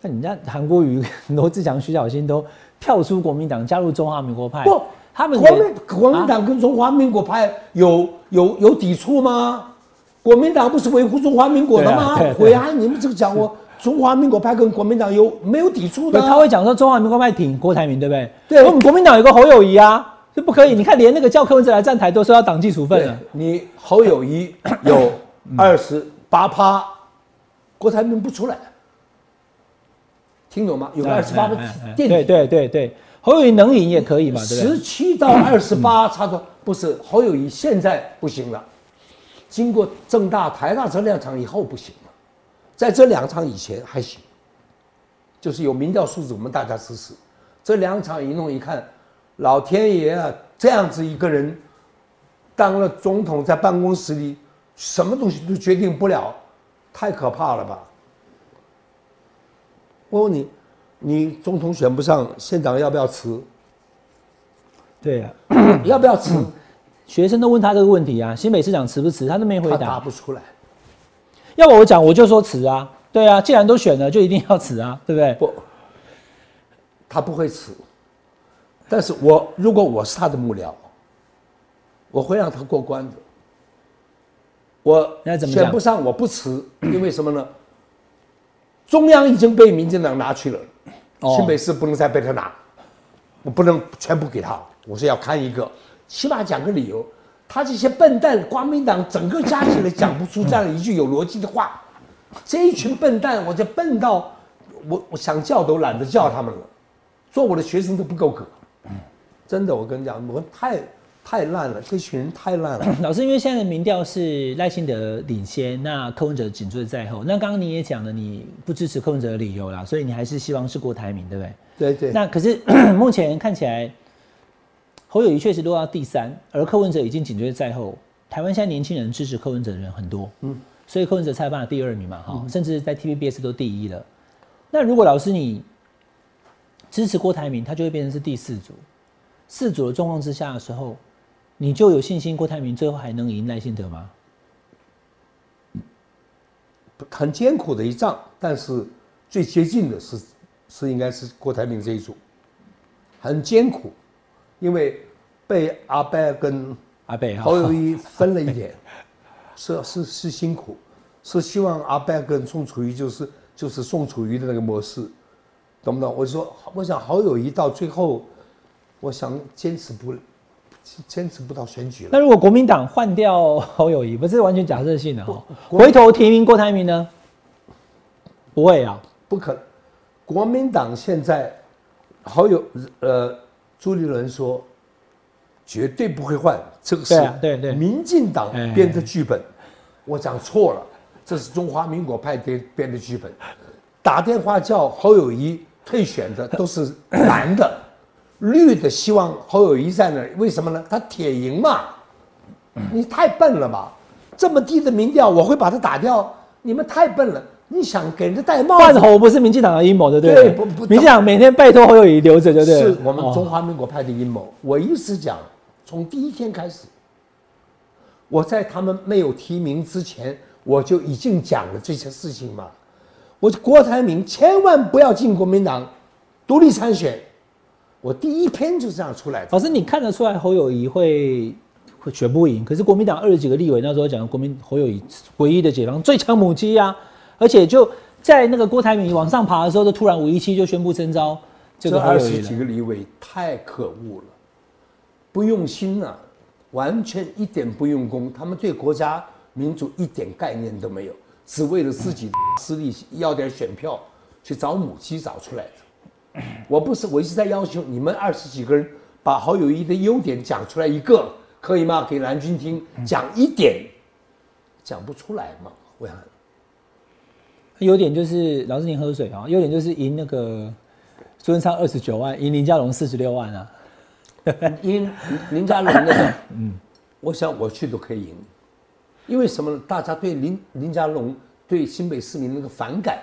那人家韩国瑜、罗志祥、徐小新都跳出国民党，加入中华民国派，不，他们国民国民党跟中华民国派有有有抵触吗？国民党不是维护中华民国的吗回啊你们这个讲我中华民国派跟国民党有没有抵触的啊？他会讲说中华民国派挺郭台铭，对不对？对我们国民党有个侯友谊啊，这不可以。你看，连那个叫柯文哲来站台都说要党纪处分对了。你侯友谊有二十八趴，郭台铭不出来，听懂吗？有个二十八的哎哎哎垫底，对对对对，侯友谊能赢也可以嘛，对十？七到二十八差不多，不是侯友谊现在不行了，经过正大、台大这两场以后不行了，在这两场以前还行，就是有民调数字，我们大家支持。这两场一弄一看，老天爷啊，这样子一个人当了总统，在办公室里什么东西都决定不了，太可怕了吧？我问你，你总统选不上，县长要不要辞？对啊，要不要辞？学生都问他这个问题啊，新北市长辞不辞，他都没回他答答。不出来。要我讲，我就说辞啊。对啊，既然都选了，就一定要辞啊，对不对？不，他不会辞。但是我如果我是他的幕僚，我会让他过关的。我选不上，我不辞，因为什么呢？中央已经被民进党拿去了，哦新北市不能再被他拿，我不能全部给他，我是要看一个，起码讲个理由。他这些笨蛋，国民党整个加起来讲不出这样一句有逻辑的话，这一群笨蛋，我就笨到我我想叫都懒得叫他们了，做我的学生都不够格，真的，我跟你讲，我太太烂了，这群人太烂了。老师，因为现在的民调是赖清德领先，那柯文哲紧追在后。那刚刚你也讲了，你不支持柯文哲的理由啦，所以你还是希望是郭台铭，对不对？对对，那可是 目前看起来，侯友谊确实落到第三，而柯文哲已经紧追在后。台湾现在年轻人支持柯文哲的人很多，嗯，所以柯文哲才办了第二名嘛，哈、甚至在 TVBS 都第一了。那如果老师你支持郭台铭，他就会变成是第四组。四组的状况之下的时候，你就有信心郭台铭最后还能赢赖幸德吗？很艰苦的一仗，但是最接近的是是应该是郭台铭这一组，很艰苦，因为被阿伯跟阿北哈侯友谊分了一点，是是是辛苦，是希望阿伯跟宋楚瑜就是就是宋楚瑜的那个模式，懂不懂？我说，我想侯友谊到最后，我想坚持不坚持不到选举了。那如果国民党换掉侯友谊，不是完全假设性的哈，国回头提名郭台铭呢？不会啊，不可能。国民党现在好友呃，朱立伦说绝对不会换，这个是对啊对对民进党哎编的剧本。我讲错了，这是中华民国派编编的剧本。打电话叫侯友谊退选的都是男的，绿的希望侯友谊在那儿，为什么呢？他铁赢嘛。你太笨了吧？这么低的民调，我会把他打掉？你们太笨了！你想给人家戴帽子？换侯不是民进党的阴谋，对不对？对不不民进党每天拜托侯友谊留着，对不对？是我们中哦华民国派的阴谋。我一直讲，从第一天开始，我在他们没有提名之前，我就已经讲了这些事情嘛。我郭台铭千万不要进国民党，独立参选。我第一篇就这样出来的。老师，你看得出来侯友谊会会选不赢？可是国民党二十几个立委那时候讲，国民侯友谊唯一的解放最强母鸡啊，而且就在那个郭台铭往上爬的时候，就突然五一七就宣布征召这个二十。几个立委太可恶了，不用心啊，完全一点不用功，他们对国家民主一点概念都没有，只为了自己私利要点选票，去找母鸡找出来的。我不是，我一直在要求你们二十几个人把侯友谊的优点讲出来一个，可以吗？给蓝军听，讲一点，讲不出来嘛？我想。优点就是老师您喝水啊，优点就是赢那个朱文昌二十九万，赢林佳龙四十六万啊。赢林家龙那个，嗯，我想我去都可以赢，因为什么呢？大家对林林家龙对新北市民那个反感，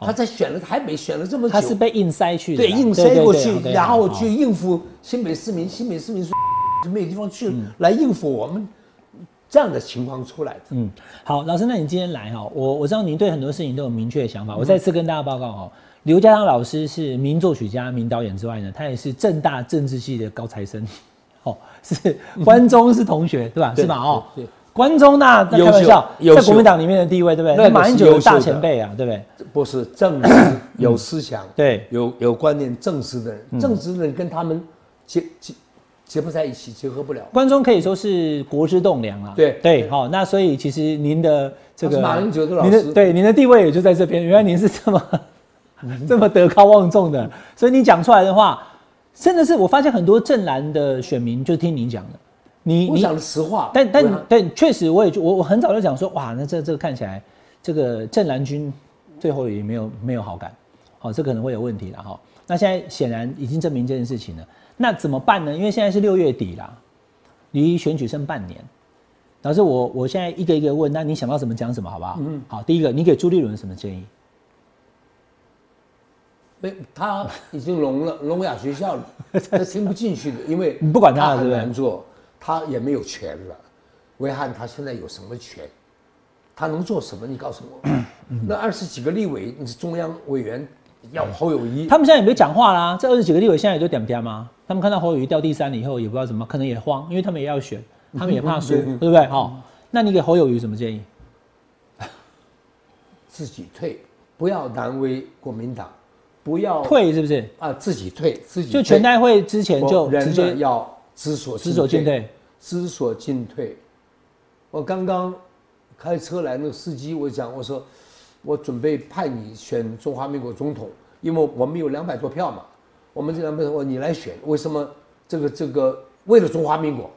他在选了台北选了这么久，他是被硬塞去的对，硬塞过去然后去应付新北市民，新北市民说就没有地方去来应付我们，这样的情况出来的。嗯，好，老师，那你今天来哈，我我知道您对很多事情都有明确的想法，我再次跟大家报告哦，刘家昌老师是名作曲家、名导演之外呢，他也是正大政治系的高材生，哦，是 关中是同学对吧？是吧？哦关中那那开玩笑，在国民党里面的地位对不对？那个马英九的大前辈啊，对不对？不是正直 有思想，对有有观念正直的人，正直的人跟他们结结结不在一起，结合不了。关中可以说是国之栋梁啊。对对，好、那所以其实您的这个马英九的老您师的对您的地位也就在这边。原来您是这么 这么德高望重的，所以你讲出来的话，真的是我发现很多正蓝的选民就听您讲的。你你我讲的实话，但但但确实，我也就我我很早就讲说，哇，那这这个看起来，这个正蓝军最后也没有没有好感，好、这可能会有问题了哈、那现在显然已经证明这件事情了，那怎么办呢？因为现在是六月底啦，离选举剩半年。老师，我我现在一个一个问，那你想到什么讲什么，好不好？嗯，好，第一个，你给朱立伦什么建议？没他已经聋了，聋哑学校了，他听不进去的，因为你不管他了很对不对难做，他也没有权了。维汉他现在有什么权？他能做什么？你告诉我。那二十几个立委，你是中央委员，要侯友谊，他们现在也没讲话啦，这二十几个立委现在也都点点吗？他们看到侯友谊掉第三了以后，也不知道怎么，可能也慌，因为他们也要选，他们也怕输，对对不对？好，那你给侯友谊什么建议？自己退，不要难为国民党，不要退是不是？啊，自己退，自己就全代会之前就直接要知所知所进退。知所进退。我刚刚开车来，那个司机我讲，我说我准备派你选中华民国总统，因为我们有两百多票嘛，我们这两百多，我你来选，为什么这个这个为了中华民国？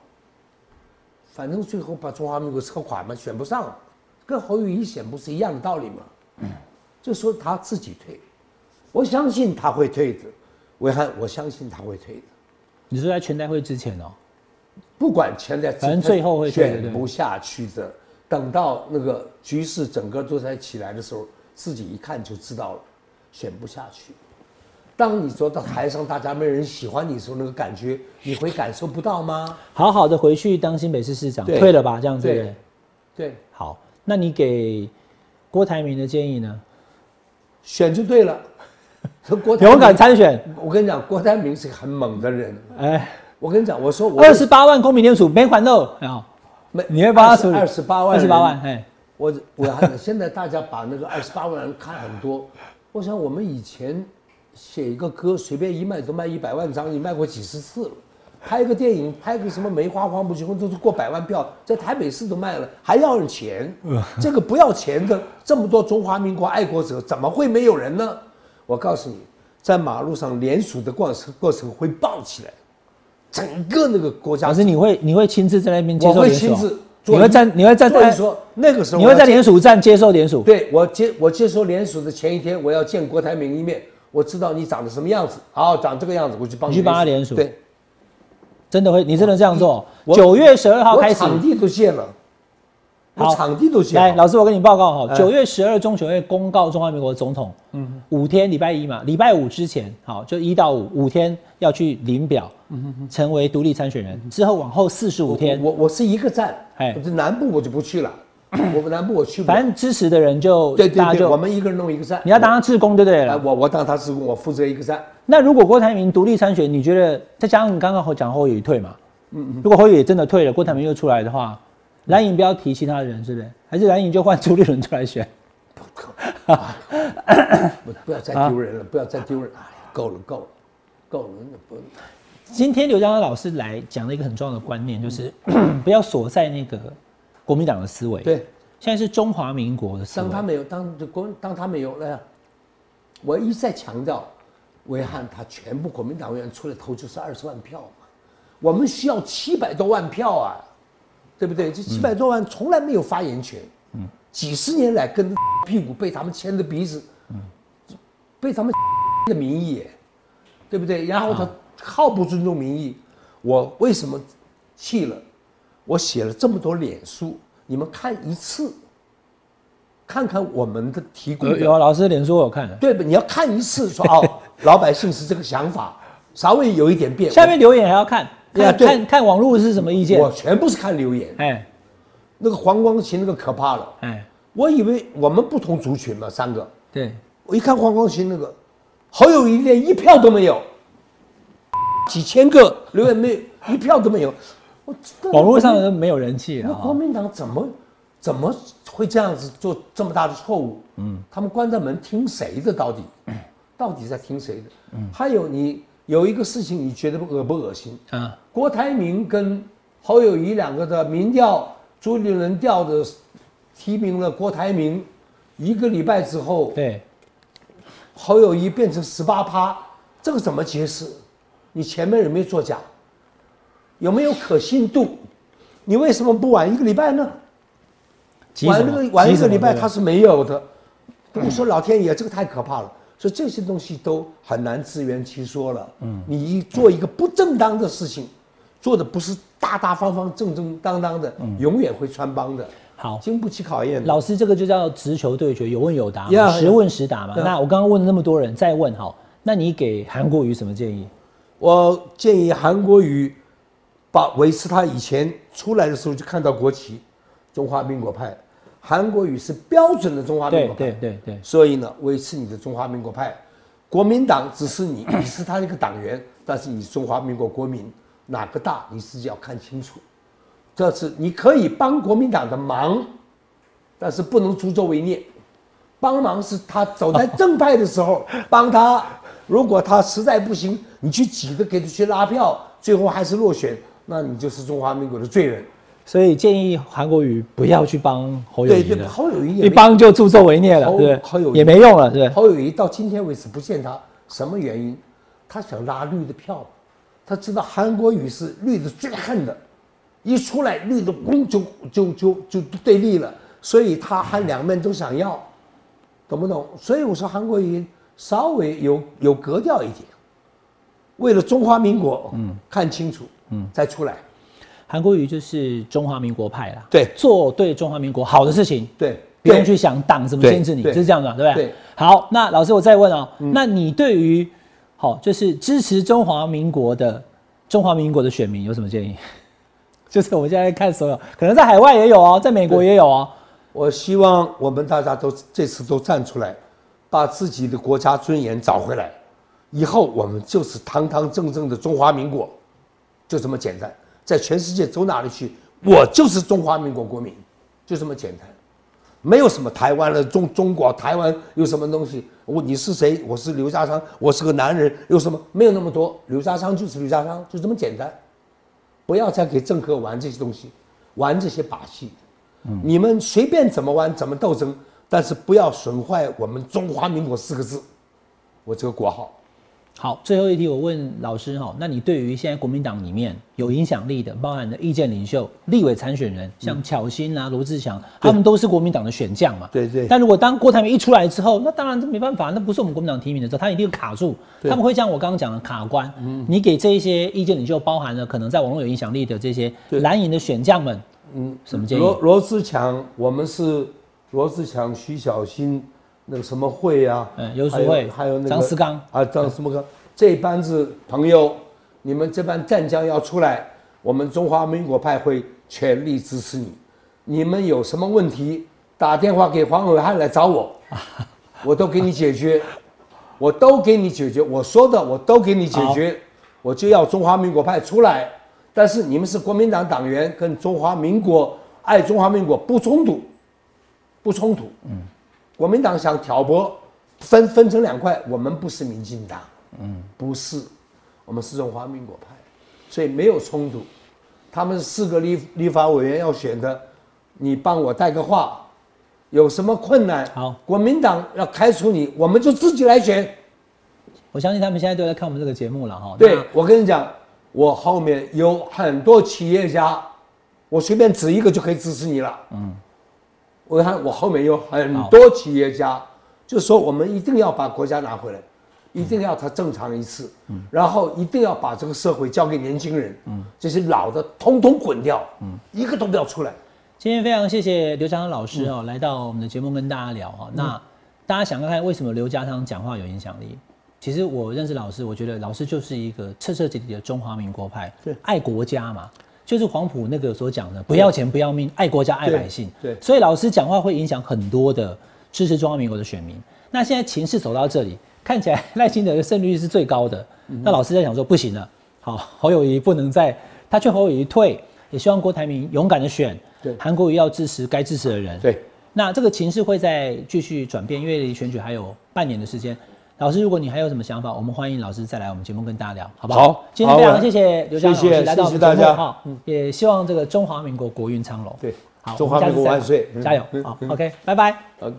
反正最后把中华民国扯垮嘛，选不上，跟侯友谊选不是一样的道理吗？就说他自己退，我相信他会退的，维汉，我相信他会退的。你说在全代会之前哦、不管全代，反正最后会选不下去的。等到那个局势整个都在起来的时候，自己一看就知道了，选不下去。当你坐到台上，大家没人喜欢你的时候，那个感觉你会感受不到吗？好好的回去当新北市市长，对退了吧，这样子。对，好，那你给郭台铭的建议呢？选就对了。说郭台铭勇敢参选，我跟你讲，郭台铭是个很猛的人。哎，我跟你讲，我说我二十八万公民联署没还漏，啊，没你会帮他处理二十八万，二十八万，哎，我我还 现在大家把那个二十八万人看很多，我想我们以前写一个歌随便一卖都卖一百万张，你卖过几十次了。拍个电影，拍个什么梅花黄不结婚都是过百万票，在台北市都卖了，还要人钱。这个不要钱的这么多中华民国爱国者，怎么会没有人呢？我告诉你，在马路上联署的过程过程会爆起来，整个那个国家老师你会你会亲自在那边接受联署啊？亲自做，你会站你会站在说那个时候你会在联署站接受联署？对我接我接受联署的前一天，我要见郭台铭一面，我知道你长得什么样子，好，长这个样子，我去帮你去帮他联署对，真的会，你真的这样做？我九月十二号开始，场地都建了，我好场地都行来，老师，我跟你报告哈，哎九月十二中选会公告中华民国总统，嗯，五天，礼拜一嘛，礼拜五之前，好，就一到五五天要去领表，成为独立参选人，之后往后四十五天，我我是一个站，哎我这南部我就不去了，我南部我去不了。反正支持的人就对对对，我们一个人弄一个站。你要当他志工就对哎，了。我我当他志工，我负责一个站。那如果郭台铭独立参选，你觉得再加上你刚刚讲侯友宜退嘛，嗯如果侯友宜真的退了，郭台铭又出来的话，蓝营不要提其他人，是不是？还是蓝营就换朱立伦出来选？不不要再丢人了，不要再丢人，哎，够了够了，够了，那不今天刘江老师来讲了一个很重要的观念，就是 不要锁在那个国民党的思维。，对。现在是中华民国的思维当。他没有，当这国当他没有了，我一再强调，维汉他全部国民党员出来投就是二十万票嘛，我们需要七百多万票啊，对不对？这七百多万从来没有发言权，嗯，几十年来跟着 屁股被他们牵着鼻子，嗯，被他们 的民意，对不对？然后他毫不尊重民意，我为什么气了？我写了这么多脸书，你们看一次，看看我们的提供的有老师的脸书我看看，对吧？你要看一次说哦，老百姓是这个想法，稍微有一点变。下面留言还要看，看对。啊看看网络是什么意见？我，全部是看留言，哎。那个黄光琴那个可怕了。哎，我以为我们不同族群嘛，三个，对，我一看黄光琴那个，好友一连一票都没有，几千个留言没有一票都没有，我网络上的没有人气那国民党怎么怎么会这样子做这么大的错误？嗯，他们关着门听谁的？到底，到底在听谁的？嗯，还有你有一个事情，你觉得恶不恶心？啊，郭台铭跟侯友谊两个的民调，朱立伦调的提名了郭台铭，一个礼拜之后，对，侯友谊变成十八趴，这个怎么解释？你前面有没有作假？有没有可信度？你为什么不晚一个礼拜呢？急什么晚那个晚一个礼拜他是没有的。我说老天爷，这个太可怕了。所以这些东西都很难自圆其说了。嗯，你一做一个不正当的事情，做的不是大大方方、正正当当的，永远会穿帮的，好。经不起考验。老师，这个就叫直球对决，有问有答嘛 Yeah, 实问实答嘛。那我刚刚问了那么多人，再问哈，那你给韩国瑜什么建议？我建议韩国瑜把维持他以前出来的时候就看到国旗，中华民国派。韩国语是标准的中华民国派，对对对，所以呢，维持你的中华民国派。国民党只是你，你是他一个党员，但是你中华民国国民哪个大，你自己要看清楚。这次你可以帮国民党的忙，但是不能助纣为虐。帮忙是他走在正派的时候 帮他，如果他实在不行，你去挤着给他去拉票，最后还是落选，那你就是中华民国的罪人。所以建议韩国瑜不要去帮侯友对对，谊了，侯友谊一帮就助纣为虐了，对？侯友谊也没用了，对？侯友谊到今天为止不见他，什么原因？他想拉绿的票，他知道韩国瑜是绿的最恨的，一出来绿的咣就就就就对立了，所以他还两面都想要，懂不懂？所以我说韩国瑜稍微有有格调一点，为了中华民国，嗯，看清楚，嗯，再出来，韩国瑜就是中华民国派啦，对做对中华民国好的事情，对，不用去想党怎么限制你，就是这样的嘛，对不对？对。好，那老师我再问哦，那你对于好就是支持中华民国的中华民国的选民有什么建议？就是我们现在看所有，可能在海外也有哦，在美国也有哦。我希望我们大家都这次都站出来，把自己的国家尊严找回来。以后我们就是堂堂正正的中华民国，就这么简单。在全世界走哪里去，我就是中华民国国民，就这么简单，没有什么台湾了，中中国台湾有什么东西？我你是谁？我是刘家昌，我是个男人，有什么？没有那么多，刘家昌就是刘家昌，就这么简单。不要再给政客玩这些东西，玩这些把戏。你们随便怎么玩，怎么斗争，但是不要损坏我们中华民国四个字，我这个国号。好，最后一题我问老师哈，那你对于现在国民党里面有影响力的，包含的意见领袖、立委参选人，像巧芯啊、罗志祥，他们都是国民党的选将嘛？对对。但如果当郭台铭一出来之后，那当然这没办法，那不是我们国民党提名的时候，他一定卡住，他们会像我刚刚讲的卡关。你给这一些意见领袖，包含了可能在网络有影响力的这些蓝营的选将们，嗯，什么建议？罗罗志强，我们是罗志强、徐小新，那个什么会啊，嗯游淑还有慧还有那个张思刚啊，张什么刚，这班子朋友，你们这班战将要出来，我们中华民国派会全力支持你。你们有什么问题，打电话给黄伟汉来找我，我都给你解决，我都给你解决，我说的我都给你解决，我就要中华民国派出来。但是你们是国民党党员，跟中华民国爱中华民国不冲突，不冲突。嗯，国民党想挑拨，分分成两块，我们不是民进党，嗯，不是，我们是中华民国派，所以没有冲突。他们四个立立法委员要选的，你帮我带个话，有什么困难？好国民党要开除你，我们就自己来选。我相信他们现在都在看我们这个节目了哈。对，我跟你讲，我后面有很多企业家，我随便指一个就可以支持你了。嗯，我看我后面有很多企业家，就说我们一定要把国家拿回来，一定要它正常一次，嗯，然后一定要把这个社会交给年轻人，嗯，这些老的通通滚掉，嗯，一个都不要出来。今天非常谢谢刘家昌老师哦，来到我们的节目跟大家聊哈。那大家想看看为什么刘家昌讲话有影响力？其实我认识老师，我觉得老师就是一个彻彻底底的中华民国派，对爱国家嘛，就是黄埔那个所讲的，不要钱不要命，爱国家爱百姓。对所以老师讲话会影响很多的支持中华民国的选民。那现在情势走到这里，看起来赖清德的胜率是最高的。那老师在想说，不行了，好，侯友谊不能再，他劝侯友谊退，也希望郭台铭勇敢的选，对韩国瑜要支持该支持的人。对，那这个情势会再继续转变，因为离选举还有半年的时间。老师，如果你还有什么想法，我们欢迎老师再来我们节目跟大家聊，好不好？好今天非常谢谢刘江老师来到我们节目谢谢大家哈，也希望这个中华民国国运昌隆。对好，中华民国万岁加油！嗯好，OK，拜拜。呃，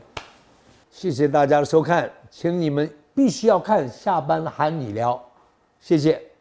谢谢大家的收看，请你们必须要看下班喊你聊，谢谢。